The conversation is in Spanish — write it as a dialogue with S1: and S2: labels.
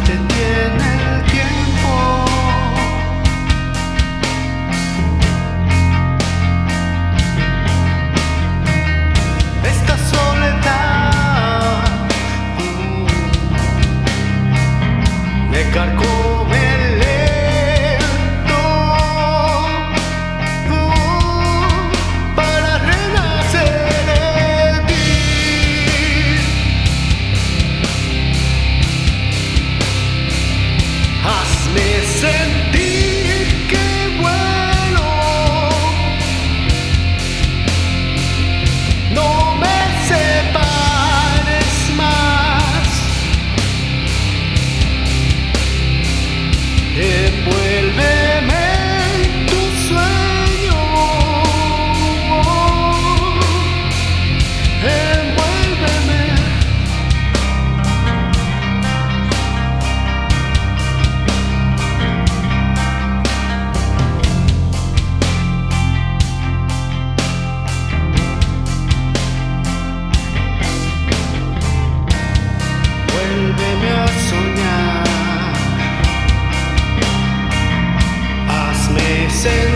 S1: detiene el tiempo. Esta soledad uh, me carcome send listen